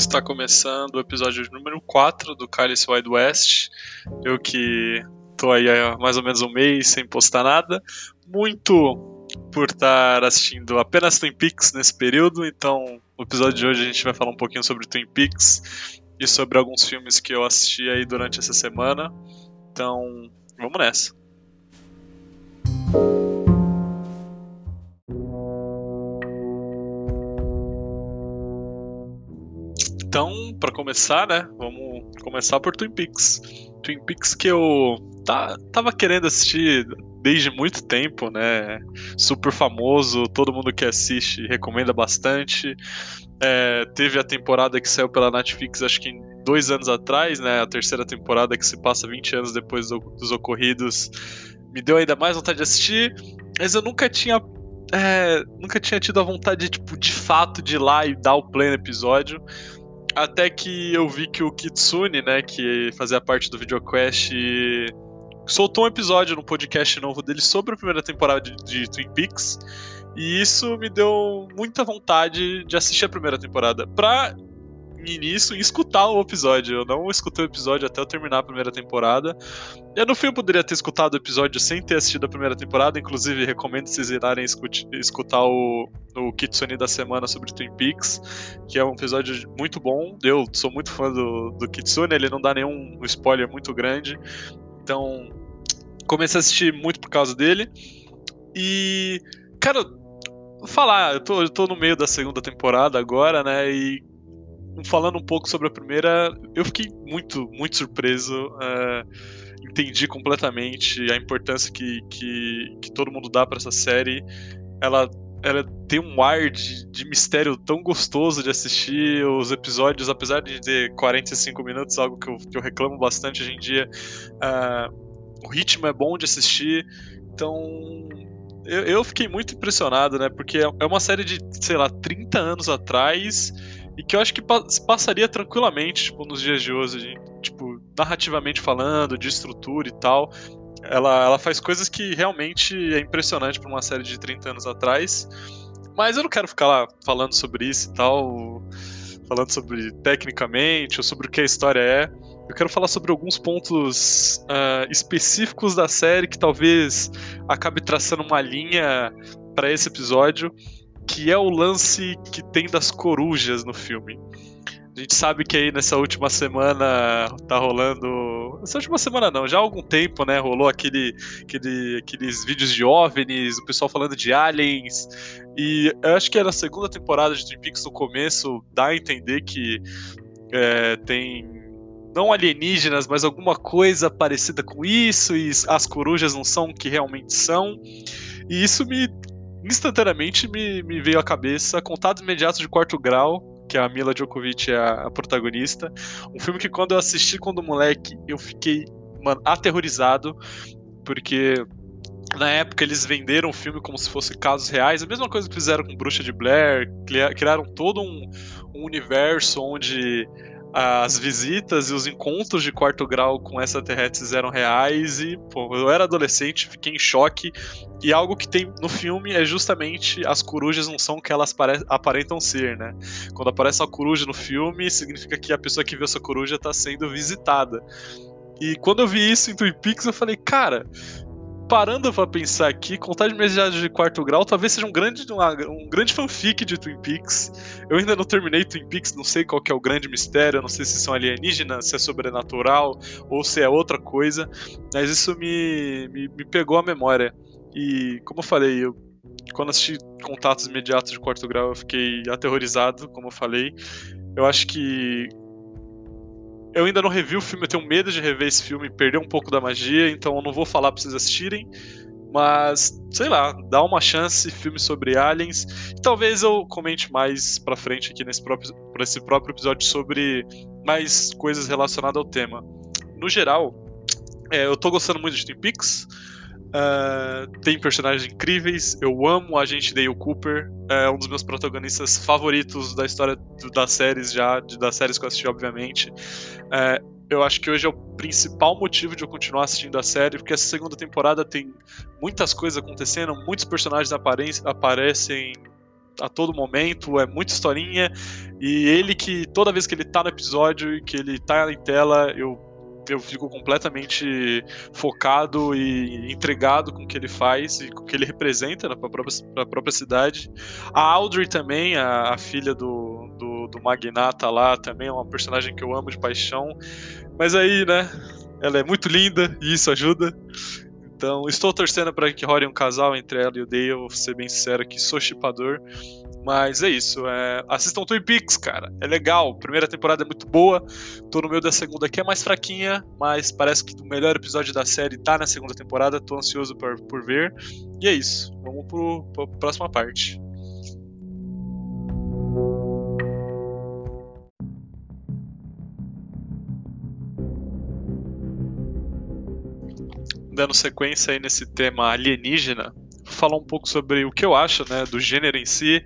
Está começando o episódio número 4 do Cálice Wide West. Eu que tô aí há mais ou menos um mês sem postar nada. Muito por estar assistindo apenas Twin Peaks nesse período, então no episódio de hoje a gente vai falar um pouquinho sobre Twin Peaks e sobre alguns filmes que eu assisti aí durante essa semana. Então, vamos nessa. Então, para começar, né, vamos começar por Twin Peaks. Twin Peaks que eu tá, tava querendo assistir desde muito tempo, né? Super famoso, todo mundo que assiste recomenda bastante. É, teve a temporada que saiu pela Netflix, acho que dois anos atrás, né? A terceira temporada que se passa 20 anos depois do, dos ocorridos. Me deu ainda mais vontade de assistir, mas eu nunca tinha. É, nunca tinha tido a vontade, tipo, de fato, de ir lá e dar o play no episódio. Até que eu vi que o Kitsune, né, que fazia parte do VideoQuest, soltou um episódio no podcast novo dele sobre a primeira temporada de, de Twin Peaks. E isso me deu muita vontade de assistir a primeira temporada. Pra início e escutar o episódio. Eu não escutei o episódio até eu terminar a primeira temporada. Eu no fim eu poderia ter escutado o episódio sem ter assistido a primeira temporada. Inclusive, recomendo vocês irem escutar o, o Kitsune da semana sobre Twin Peaks, que é um episódio muito bom. Eu sou muito fã do, do Kitsune, ele não dá nenhum spoiler muito grande. Então, comecei a assistir muito por causa dele. E, cara, falar, eu tô, eu tô no meio da segunda temporada agora, né? E falando um pouco sobre a primeira, eu fiquei muito, muito surpreso. Uh, entendi completamente a importância que, que, que todo mundo dá para essa série. Ela, ela tem um ar de, de mistério tão gostoso de assistir. Os episódios, apesar de ter 45 minutos, algo que eu, que eu reclamo bastante hoje em dia, uh, o ritmo é bom de assistir. Então, eu, eu, fiquei muito impressionado, né? Porque é, é uma série de, sei lá, 30 anos atrás e que eu acho que passaria tranquilamente, tipo, nos dias de hoje, tipo, narrativamente falando, de estrutura e tal. Ela, ela faz coisas que realmente é impressionante para uma série de 30 anos atrás. Mas eu não quero ficar lá falando sobre isso e tal, falando sobre tecnicamente ou sobre o que a história é. Eu quero falar sobre alguns pontos uh, específicos da série que talvez acabe traçando uma linha para esse episódio que é o lance que tem das corujas no filme. A gente sabe que aí nessa última semana tá rolando. Nessa última semana não, já há algum tempo, né? Rolou aquele, aquele, aqueles vídeos de OVNIs, o pessoal falando de aliens. E eu acho que é na segunda temporada de Twin Peaks no começo, dá a entender que é, tem. Não alienígenas, mas alguma coisa parecida com isso, e as corujas não são o que realmente são. E isso me instantaneamente me, me veio à cabeça Contatos Imediatos de Quarto Grau, que a Mila Djokovic é a, a, protagonista. Um filme que quando eu assisti quando moleque, eu fiquei, mano, aterrorizado, porque na época eles venderam o filme como se fosse casos reais, a mesma coisa que fizeram com Bruxa de Blair, criaram todo um, um universo onde as visitas e os encontros de quarto grau com extraterrestres eram reais e, pô, eu era adolescente, fiquei em choque. E algo que tem no filme é justamente as corujas não são o que elas aparentam ser, né? Quando aparece uma coruja no filme, significa que a pessoa que viu essa coruja está sendo visitada. E quando eu vi isso em Twin Peaks, eu falei, cara, parando pra pensar aqui, Contagem Imediata de Quarto Grau talvez seja um grande, um grande fanfic de Twin Peaks. Eu ainda não terminei Twin Peaks, não sei qual é o grande mistério, não sei se são alienígenas, se é sobrenatural ou se é outra coisa, mas isso me, me, me pegou a memória. E, como eu falei, eu, quando assisti Contatos Imediatos de Quarto Grau, eu fiquei aterrorizado, como eu falei. Eu acho que eu ainda não revi o filme, eu tenho medo de rever esse filme e perder um pouco da magia, então eu não vou falar pra vocês assistirem. Mas, sei lá, dá uma chance, filme sobre aliens. E talvez eu comente mais pra frente aqui nesse próprio, esse próprio episódio sobre mais coisas relacionadas ao tema. No geral, é, eu tô gostando muito de Twin Peaks. Uh, tem personagens incríveis. Eu amo a gente Dale Cooper. É um dos meus protagonistas favoritos da história do, das séries já, de, das séries que eu assisti, obviamente. Uh, eu acho que hoje é o principal motivo de eu continuar assistindo a série, porque essa segunda temporada tem muitas coisas acontecendo, muitos personagens apare aparecem a todo momento, é muita historinha. E ele que, toda vez que ele tá no episódio e que ele tá em tela, eu eu fico completamente focado e entregado com o que ele faz e com o que ele representa né, para a própria, própria, cidade. A Audrey também, a, a filha do, do, do, magnata lá, também é uma personagem que eu amo de paixão. Mas aí, né, ela é muito linda e isso ajuda. Então, estou torcendo para que role um casal entre ela e o Dale, vou ser bem sincero aqui, sou chipador. Mas é isso. É... Assistam Twin Peaks, cara. É legal. Primeira temporada é muito boa. Tô no meio da segunda que é mais fraquinha, mas parece que o melhor episódio da série tá na segunda temporada. Tô ansioso por, por ver. E é isso. Vamos pro, pra próxima parte. Dando sequência aí nesse tema alienígena, falar um pouco sobre o que eu acho né, do gênero em si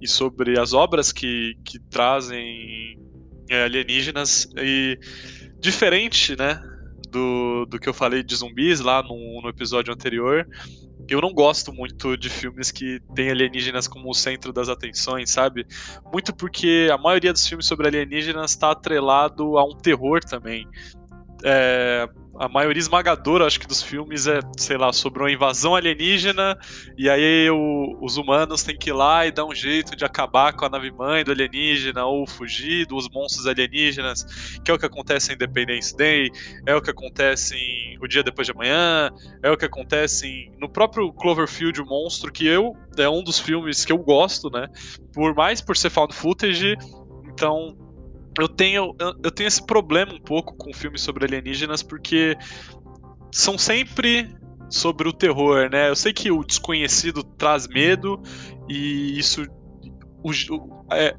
e sobre as obras que, que trazem é, alienígenas. E diferente né, do, do que eu falei de zumbis lá no, no episódio anterior, eu não gosto muito de filmes que tem alienígenas como o centro das atenções, sabe? Muito porque a maioria dos filmes sobre alienígenas está atrelado a um terror também. É, a maioria esmagadora, acho que, dos filmes é, sei lá, sobre uma invasão alienígena, e aí o, os humanos têm que ir lá e dar um jeito de acabar com a nave-mãe do alienígena, ou fugir dos monstros alienígenas, que é o que acontece em Independence Day, é o que acontece em O Dia Depois de Amanhã, é o que acontece em, no próprio Cloverfield, o Monstro, que eu, é um dos filmes que eu gosto, né, por mais por ser found footage, então eu tenho, eu tenho esse problema um pouco com filmes sobre alienígenas, porque são sempre sobre o terror, né? Eu sei que o desconhecido traz medo e isso. O, o, é,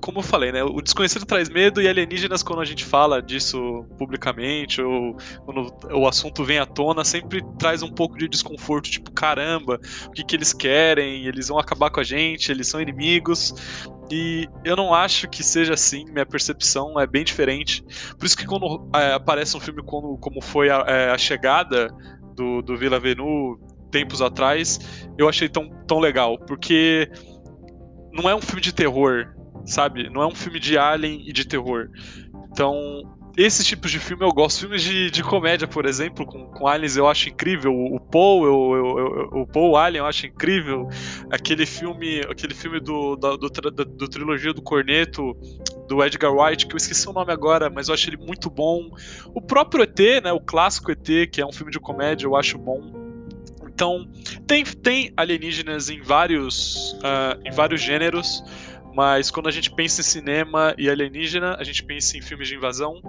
como eu falei, né? O desconhecido traz medo e alienígenas, quando a gente fala disso publicamente, ou quando o assunto vem à tona, sempre traz um pouco de desconforto, tipo, caramba, o que, que eles querem? Eles vão acabar com a gente, eles são inimigos. E eu não acho que seja assim, minha percepção é bem diferente. Por isso que quando é, aparece um filme como, como foi a, é, a chegada do, do Vila Venu tempos atrás, eu achei tão, tão legal, porque não é um filme de terror, sabe? Não é um filme de alien e de terror. Então, esses tipos de filme eu gosto. Filmes de, de comédia, por exemplo, com, com aliens eu acho incrível. O, Paul, eu, eu, eu, o Paul Alien eu acho incrível. Aquele filme, aquele filme do, do, do, do, do trilogia do Corneto, do Edgar Wright, que eu esqueci o nome agora, mas eu acho ele muito bom. O próprio ET, né, o clássico ET, que é um filme de comédia, eu acho bom. Então, tem, tem alienígenas em vários, uh, em vários gêneros. Mas quando a gente pensa em cinema e alienígena, a gente pensa em filmes de invasão.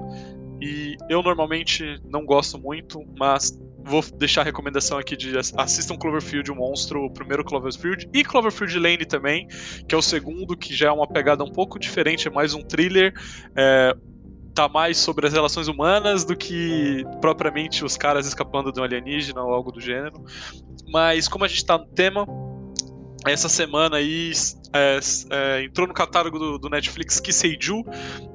E eu normalmente não gosto muito, mas vou deixar a recomendação aqui de assistam Cloverfield, o monstro, o primeiro Cloverfield, e Cloverfield Lane também, que é o segundo, que já é uma pegada um pouco diferente, é mais um thriller. É, tá mais sobre as relações humanas do que propriamente os caras escapando de um alienígena ou algo do gênero. Mas como a gente tá no tema, essa semana aí é, é, entrou no catálogo do, do, Netflix Kiseiju.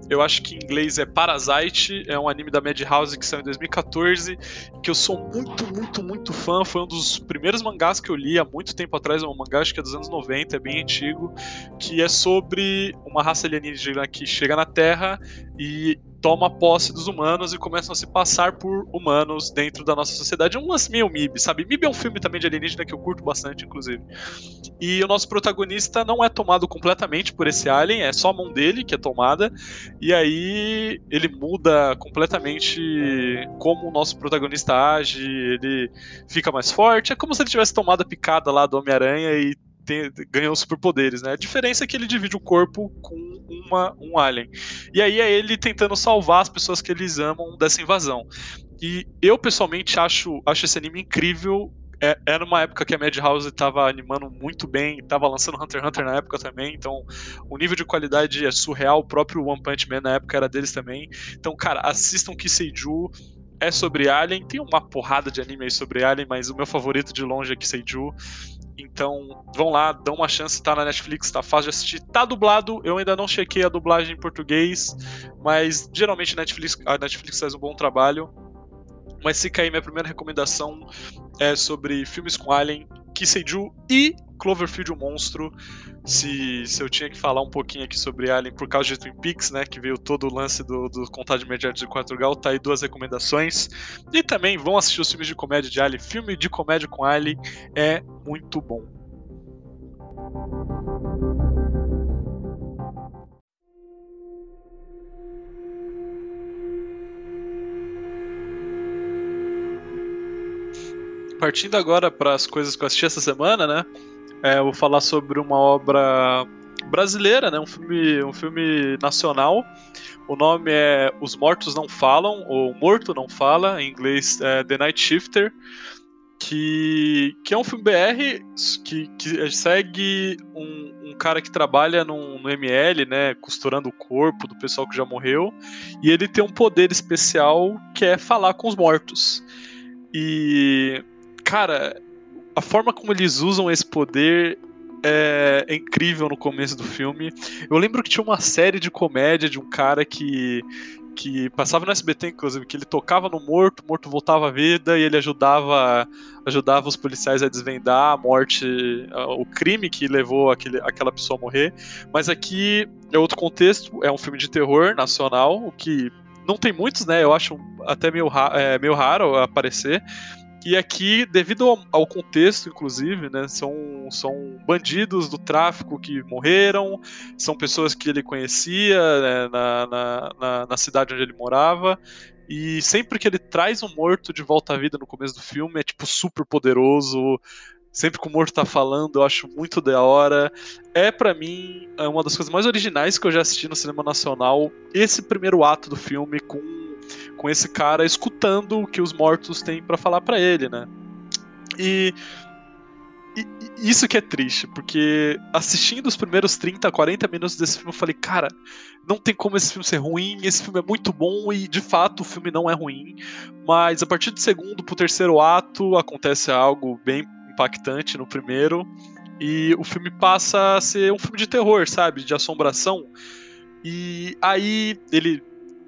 Eu acho que em inglês é Parasite, é um anime da Madhouse que saiu em 2014, que eu sou muito, muito, muito fã. Foi um dos primeiros mangás que eu li há muito tempo atrás, é um mangá acho que é dos anos 90, é bem antigo, que é sobre uma raça alienígena que chega na Terra e toma posse dos humanos e começam a se passar por humanos dentro da nossa sociedade. É um lance meio MIB, sabe? MIB é um filme também de alienígena que eu curto bastante, inclusive. E o nosso protagonista não é tomado completamente por esse alien, é só a mão dele que é tomada, e aí ele muda completamente como o nosso protagonista age, ele fica mais forte. É como se ele tivesse tomado a picada lá do Homem-Aranha e tem, ganhou superpoderes, né? A diferença é que ele divide o corpo com uma, um alien. E aí é ele tentando salvar as pessoas que eles amam dessa invasão. E eu pessoalmente acho, acho esse anime incrível. É, era uma época que a Madhouse estava animando muito bem, estava lançando Hunter x Hunter na época também, então o nível de qualidade é surreal. O próprio One Punch Man na época era deles também. Então, cara, assistam Kiseiju é sobre Alien. Tem uma porrada de anime aí sobre Alien, mas o meu favorito de longe é Kiseiju. Então, vão lá, dão uma chance, tá na Netflix, tá fácil de assistir. Tá dublado, eu ainda não chequei a dublagem em português, mas geralmente a Netflix, a Netflix faz um bom trabalho. Mas fica aí minha primeira recomendação é sobre filmes com Alien, Kiseiju e Cloverfield o Monstro. Se, se eu tinha que falar um pouquinho aqui sobre Alien por causa de Twin Peaks, né? Que veio todo o lance do, do Contagem Imediata de 4 Gal, tá aí duas recomendações. E também vão assistir os filmes de comédia de Alien. Filme de comédia com Alien é muito bom. partindo agora para as coisas que eu assisti essa semana, né? É, vou falar sobre uma obra brasileira, né? Um filme, um filme nacional. O nome é Os Mortos Não Falam, ou Morto Não Fala, em inglês é The Night Shifter, que, que é um filme BR que, que segue um, um cara que trabalha num, no ML, né? Costurando o corpo do pessoal que já morreu, e ele tem um poder especial que é falar com os mortos. E cara, a forma como eles usam esse poder é, incrível no começo do filme. Eu lembro que tinha uma série de comédia de um cara que que passava no SBT, inclusive, que ele tocava no morto, o morto voltava à vida e ele ajudava ajudava os policiais a desvendar a morte, o crime que levou aquele, aquela pessoa a morrer. Mas aqui é outro contexto, é um filme de terror nacional, o que não tem muitos, né? Eu acho até meio, é, meio raro aparecer. E aqui, devido ao, contexto, inclusive, né, são, são bandidos do tráfico que morreram, são pessoas que ele conhecia né, na, na, na, na cidade onde ele morava. E sempre que ele traz um morto de volta à vida no começo do filme, é tipo super poderoso. Sempre que o morto tá falando, eu acho muito da hora. É para mim é uma das coisas mais originais que eu já assisti no cinema nacional. Esse primeiro ato do filme com com esse cara escutando o que os mortos têm para falar para ele, né? E, e, isso que é triste, porque assistindo os primeiros 30, 40 minutos desse filme, eu falei, cara, não tem como esse filme ser ruim, esse filme é muito bom e de fato o filme não é ruim, mas a partir do segundo pro terceiro ato acontece algo bem impactante no primeiro e o filme passa a ser um filme de terror, sabe, de assombração. E aí ele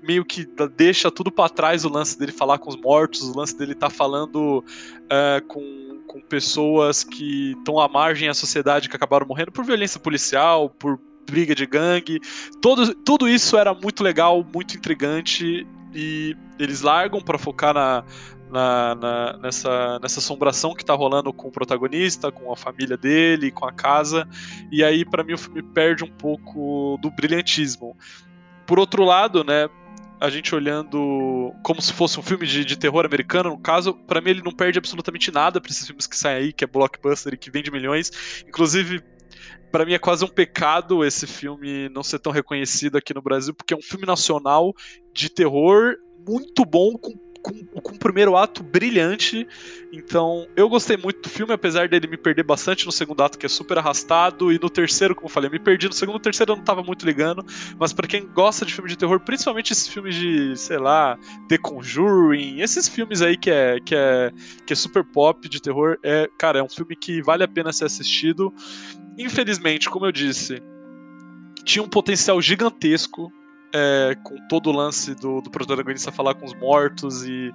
meio que deixa tudo para trás o lance dele falar com os mortos, o lance dele tá falando uh, com, com pessoas que estão à margem da sociedade que acabaram morrendo por violência policial, por briga de gangue. Todo, tudo isso era muito legal, muito intrigante e eles largam para focar na, na, na, nessa, nessa assombração que tá rolando com o protagonista, com a família dele, com a casa. E aí, para mim, o filme perde um pouco do brilhantismo. Por outro lado, né, a gente olhando como se fosse um filme de, de terror americano, no caso, para mim ele não perde absolutamente nada para esses filmes que saem aí, que é blockbuster e que vende milhões. Inclusive, para mim é quase um pecado esse filme não ser tão reconhecido aqui no Brasil, porque é um filme nacional de terror muito bom, com com, com um primeiro ato brilhante. Então, eu gostei muito do filme, apesar dele me perder bastante no segundo ato, que é super arrastado, e no terceiro, como eu falei, me perdi no segundo, no terceiro eu não tava muito ligando, mas para quem gosta de filme de terror, principalmente esses filmes de, sei lá, The Conjuring, esses filmes aí que é, que é, que é super pop de terror, é, cara, é um filme que vale a pena ser assistido. Infelizmente, como eu disse, tinha um potencial gigantesco é, com todo o lance do, do protagonista falar com os mortos e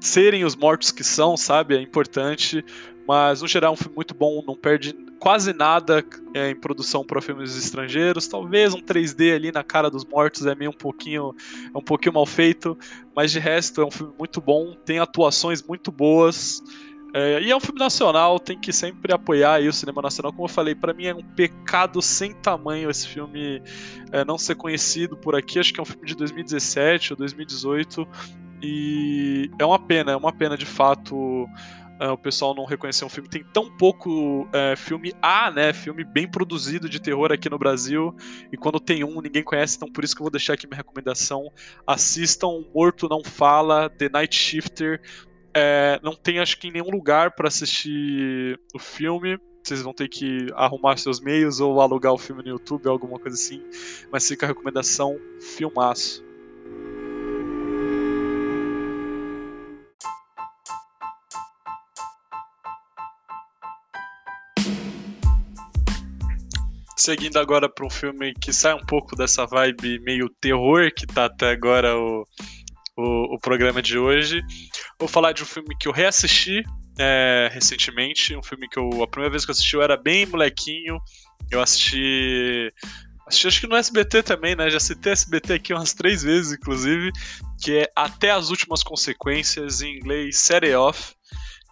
serem os mortos que são, sabe? É importante. Mas, no geral, é um filme muito bom, não perde quase nada é, em produção para filmes estrangeiros. Talvez um 3D ali na cara dos mortos é meio um pouquinho, é um pouquinho mal feito, mas de resto é um filme muito bom, tem atuações muito boas. É, e é um filme nacional, tem que sempre apoiar o cinema nacional. Como eu falei, para mim é um pecado sem tamanho esse filme é, não ser conhecido por aqui. Acho que é um filme de 2017 ou 2018. E é uma pena, é uma pena de fato é, o pessoal não reconhecer um filme. Tem tão pouco é, filme A, né? Filme bem produzido de terror aqui no Brasil. E quando tem um, ninguém conhece. Então por isso que eu vou deixar aqui minha recomendação. Assistam Morto Não Fala, The Night Shifter é, não tem, acho que, em nenhum lugar para assistir o filme. Vocês vão ter que arrumar seus meios ou alugar o filme no YouTube, alguma coisa assim. Mas fica a recomendação: filmaço. Seguindo agora para um filme que sai um pouco dessa vibe meio terror, que tá até agora o, o, o programa de hoje. Vou falar de um filme que eu reassisti é, recentemente, um filme que eu. A primeira vez que eu assisti eu era bem molequinho. Eu assisti. Assisti acho que no SBT também, né? Já citei SBT aqui umas três vezes, inclusive. Que é Até as Últimas Consequências, em inglês, Set Off.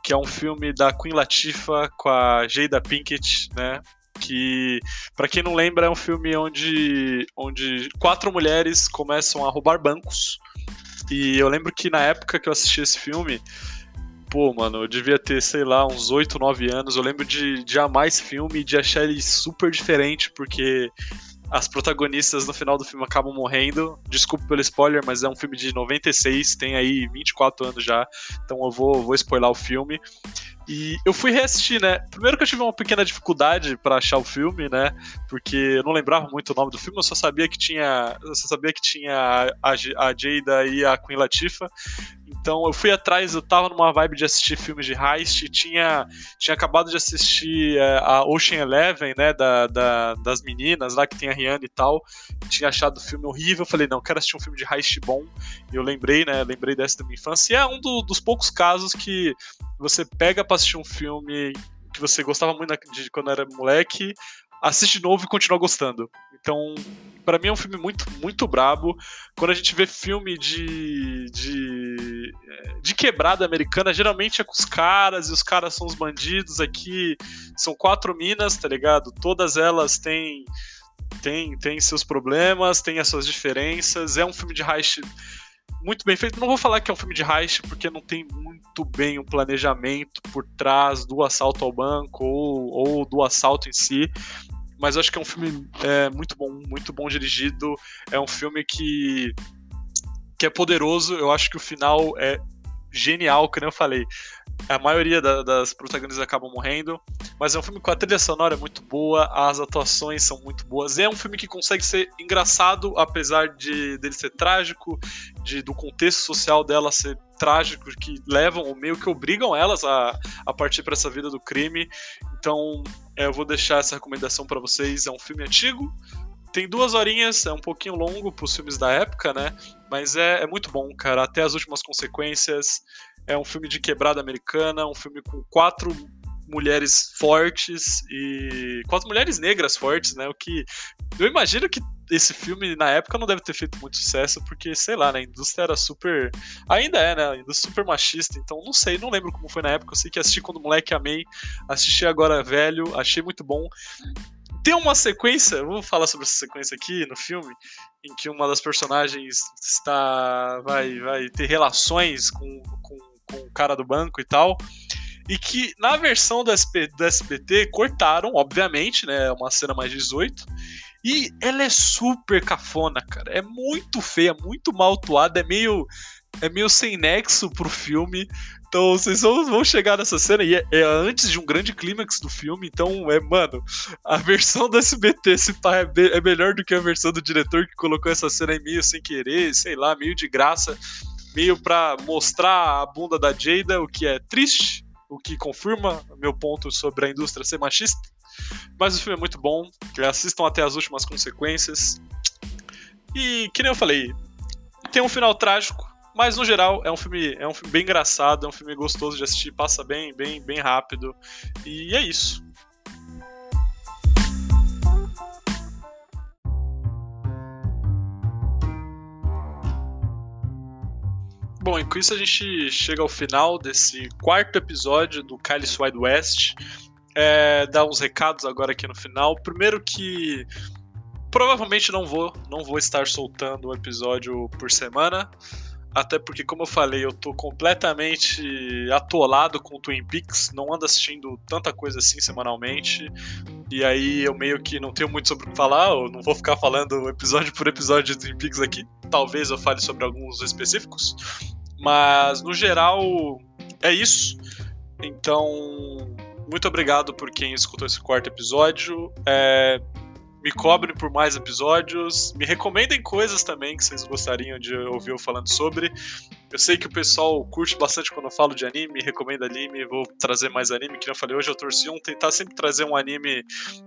Que é um filme da Queen Latifah com a Jada Pinkett, né? que para quem não lembra é um filme onde, onde quatro mulheres começam a roubar bancos e eu lembro que na época que eu assisti esse filme pô, mano, eu devia ter, sei lá, uns 8, 9 anos. Eu lembro de, de amar esse filme e de achar ele super diferente, porque as protagonistas no final do filme acabam morrendo. Desculpa pelo spoiler, mas é um filme de 96, tem aí 24 anos já, então eu vou, vou spoiler o filme. E eu fui reassistir, né? Primeiro que eu tive uma pequena dificuldade para achar o filme, né? Porque eu não lembrava muito o nome do filme, eu só sabia que tinha, eu só sabia que tinha a, a Jada e a Queen Latifah. Então eu fui atrás, eu tava numa vibe de assistir filmes de heist, tinha, tinha acabado de assistir é, a Ocean Eleven, né, da, da, das meninas lá que tem a Rihanna e tal, tinha achado o filme horrível, falei, não, quero assistir um filme de heist bom, e eu lembrei, né, lembrei dessa da minha infância, e é um do, dos poucos casos que você pega pra assistir um filme que você gostava muito de quando era moleque, assiste de novo e continua gostando. Então, para mim é um filme muito, muito brabo. Quando a gente vê filme de, de, de quebrada americana, geralmente é com os caras, e os caras são os bandidos. Aqui são quatro minas, tá ligado? Todas elas têm, têm, têm seus problemas, têm as suas diferenças. É um filme de heist muito bem feito. Não vou falar que é um filme de heist, porque não tem muito bem um planejamento por trás do assalto ao banco ou, ou do assalto em si mas acho que é um filme é, muito bom, muito bom dirigido. É um filme que, que é poderoso. Eu acho que o final é genial, como eu falei. A maioria da, das protagonistas acabam morrendo, mas é um filme com a trilha sonora muito boa, as atuações são muito boas. É um filme que consegue ser engraçado, apesar de dele ser trágico, de, do contexto social dela ser trágico, que levam ou meio que obrigam elas a, a partir para essa vida do crime. Então, é, eu vou deixar essa recomendação para vocês. É um filme antigo, tem duas horinhas, é um pouquinho longo para os filmes da época, né? Mas é, é, muito bom, cara. Até as últimas consequências. É um filme de quebrada americana, um filme com quatro mulheres fortes e quatro mulheres negras fortes, né? O que eu imagino que esse filme na época não deve ter feito muito sucesso porque sei lá, né? A indústria era super, ainda é, né? A indústria super machista. Então não sei, não lembro como foi na época. Eu sei que assisti quando moleque amei, assisti agora velho, achei muito bom. Tem uma sequência, vou falar sobre essa sequência aqui no filme, em que uma das personagens está vai vai ter relações com, com, com o cara do banco e tal e que na versão do, SP, do SBT cortaram, obviamente, né? Uma cena mais 18. E ela é super cafona, cara. É muito feia, muito mal atuada, é meio. É meio sem nexo pro filme. Então vocês vão, vão chegar nessa cena e é, é, antes de um grande clímax do filme. Então, é, mano, a versão do SBT se pá, é, é melhor do que a versão do diretor que colocou essa cena em meio sem querer, sei lá, meio de graça, meio pra mostrar a bunda da Jada, o que é triste, o que confirma meu ponto sobre a indústria ser machista. Mas o filme é muito bom, assistam até as últimas consequências. E, que nem eu falei, tem um final trágico, mas no geral é um filme, é um filme bem engraçado, é um filme gostoso de assistir, passa bem, bem, bem rápido. E é isso. Bom, e com isso a gente chega ao final desse quarto episódio do Cálice Wide West. É, dar uns recados agora aqui no final. Primeiro que provavelmente não vou, não vou estar soltando um episódio por semana. Até porque, como eu falei, eu tô completamente atolado com Twin Peaks, não ando assistindo tanta coisa assim semanalmente. E aí eu meio que não tenho muito sobre o que falar, eu não vou ficar falando episódio por episódio de Twin Peaks aqui. Talvez eu fale sobre alguns específicos. Mas no geral é isso. Então, muito obrigado por quem escutou esse quarto episódio. É, me cobrem por mais episódios. Me recomendem coisas também que vocês gostariam de ouvir eu falando sobre. Eu sei que o pessoal curte bastante quando eu falo de anime, recomenda anime, vou trazer mais anime, que eu falei hoje, eu torci um, tentar sempre trazer um anime,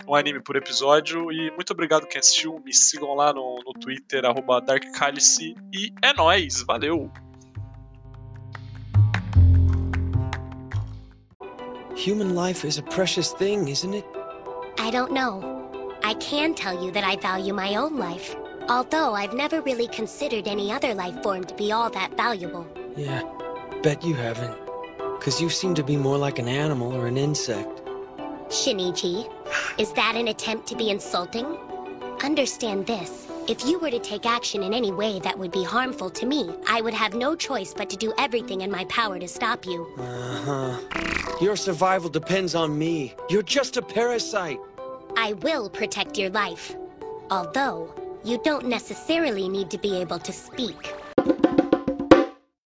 um anime por episódio. E muito obrigado quem assistiu, me sigam lá no, no Twitter, arroba DarkCalice, e é nóis, valeu! Human life is a precious thing, isn't it? I don't know. I can tell you that I value my own life. Although I've never really considered any other life form to be all that valuable. Yeah, bet you haven't. Cause you seem to be more like an animal or an insect. Shinichi, is that an attempt to be insulting? Understand this. If you were to take action in any way that would be harmful to me, I would have no choice but to do everything in my power to stop you. Uh-huh. Your survival depends on me. You're just a parasite. I will protect your life. Although, you don't necessarily need to be able to speak.